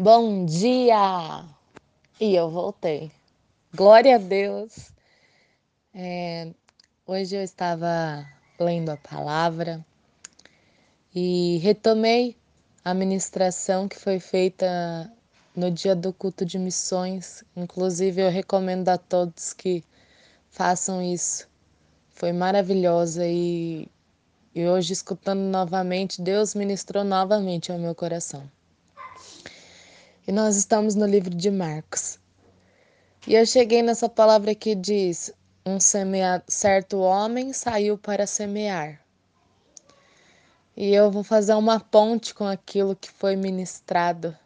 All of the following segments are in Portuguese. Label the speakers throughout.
Speaker 1: Bom dia! E eu voltei. Glória a Deus! É, hoje eu estava lendo a palavra e retomei a ministração que foi feita no dia do culto de missões. Inclusive, eu recomendo a todos que façam isso. Foi maravilhosa e, e hoje, escutando novamente, Deus ministrou novamente ao meu coração. E nós estamos no livro de Marcos. E eu cheguei nessa palavra que diz: um semeado, certo homem saiu para semear. E eu vou fazer uma ponte com aquilo que foi ministrado.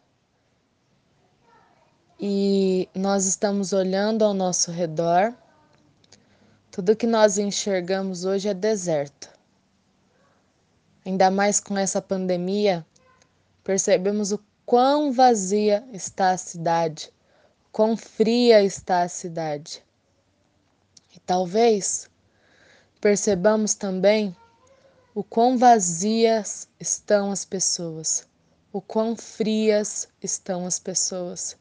Speaker 1: E nós estamos olhando ao nosso redor. Tudo que nós enxergamos hoje é deserto. Ainda mais com essa pandemia, percebemos o quão vazia está a cidade, quão fria está a cidade. E talvez percebamos também o quão vazias estão as pessoas, o quão frias estão as pessoas.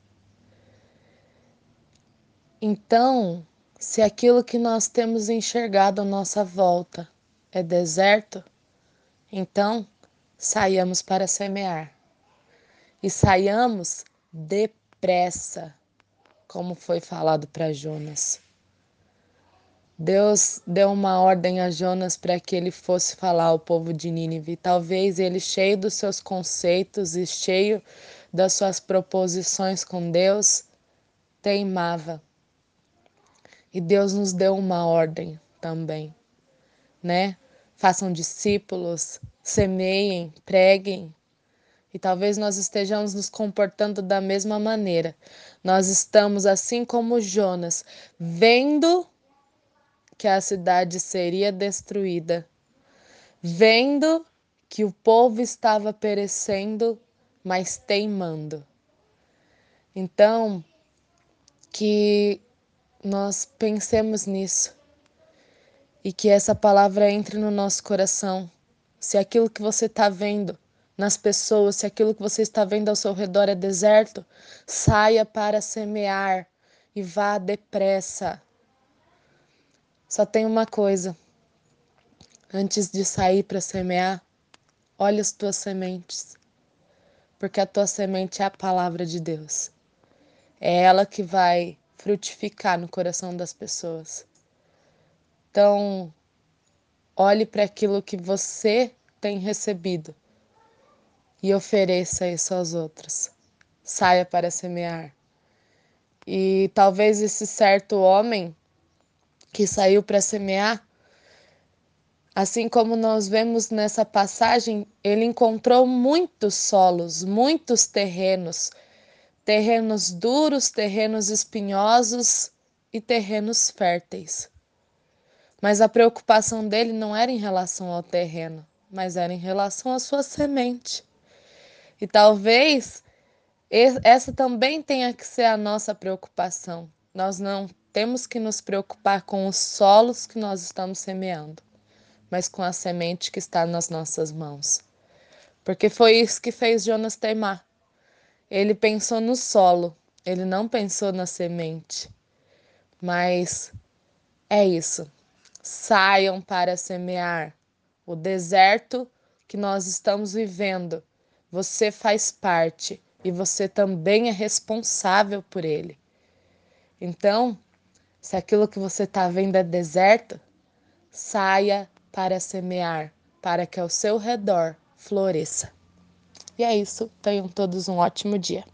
Speaker 1: Então, se aquilo que nós temos enxergado à nossa volta é deserto, então saiamos para semear e saiamos depressa, como foi falado para Jonas. Deus deu uma ordem a Jonas para que ele fosse falar ao povo de Nínive. Talvez ele, cheio dos seus conceitos e cheio das suas proposições com Deus, teimava. E Deus nos deu uma ordem também, né? Façam discípulos, semeiem, preguem, e talvez nós estejamos nos comportando da mesma maneira. Nós estamos, assim como Jonas, vendo que a cidade seria destruída, vendo que o povo estava perecendo, mas teimando. Então, que nós pensemos nisso e que essa palavra entre no nosso coração. Se aquilo que você está vendo nas pessoas, se aquilo que você está vendo ao seu redor é deserto, saia para semear e vá depressa. Só tem uma coisa. Antes de sair para semear, olhe as tuas sementes. Porque a tua semente é a palavra de Deus. É ela que vai frutificar no coração das pessoas. Então, olhe para aquilo que você tem recebido e ofereça isso aos outros. Saia para semear. E talvez esse certo homem que saiu para semear, assim como nós vemos nessa passagem, ele encontrou muitos solos, muitos terrenos, terrenos duros, terrenos espinhosos e terrenos férteis. Mas a preocupação dele não era em relação ao terreno, mas era em relação à sua semente. E talvez essa também tenha que ser a nossa preocupação. Nós não temos que nos preocupar com os solos que nós estamos semeando, mas com a semente que está nas nossas mãos. Porque foi isso que fez Jonas teimar. Ele pensou no solo, ele não pensou na semente. Mas é isso. Saiam para semear. O deserto que nós estamos vivendo você faz parte e você também é responsável por ele. Então, se aquilo que você está vendo é deserto, saia para semear, para que ao seu redor floresça. E é isso. Tenham todos um ótimo dia.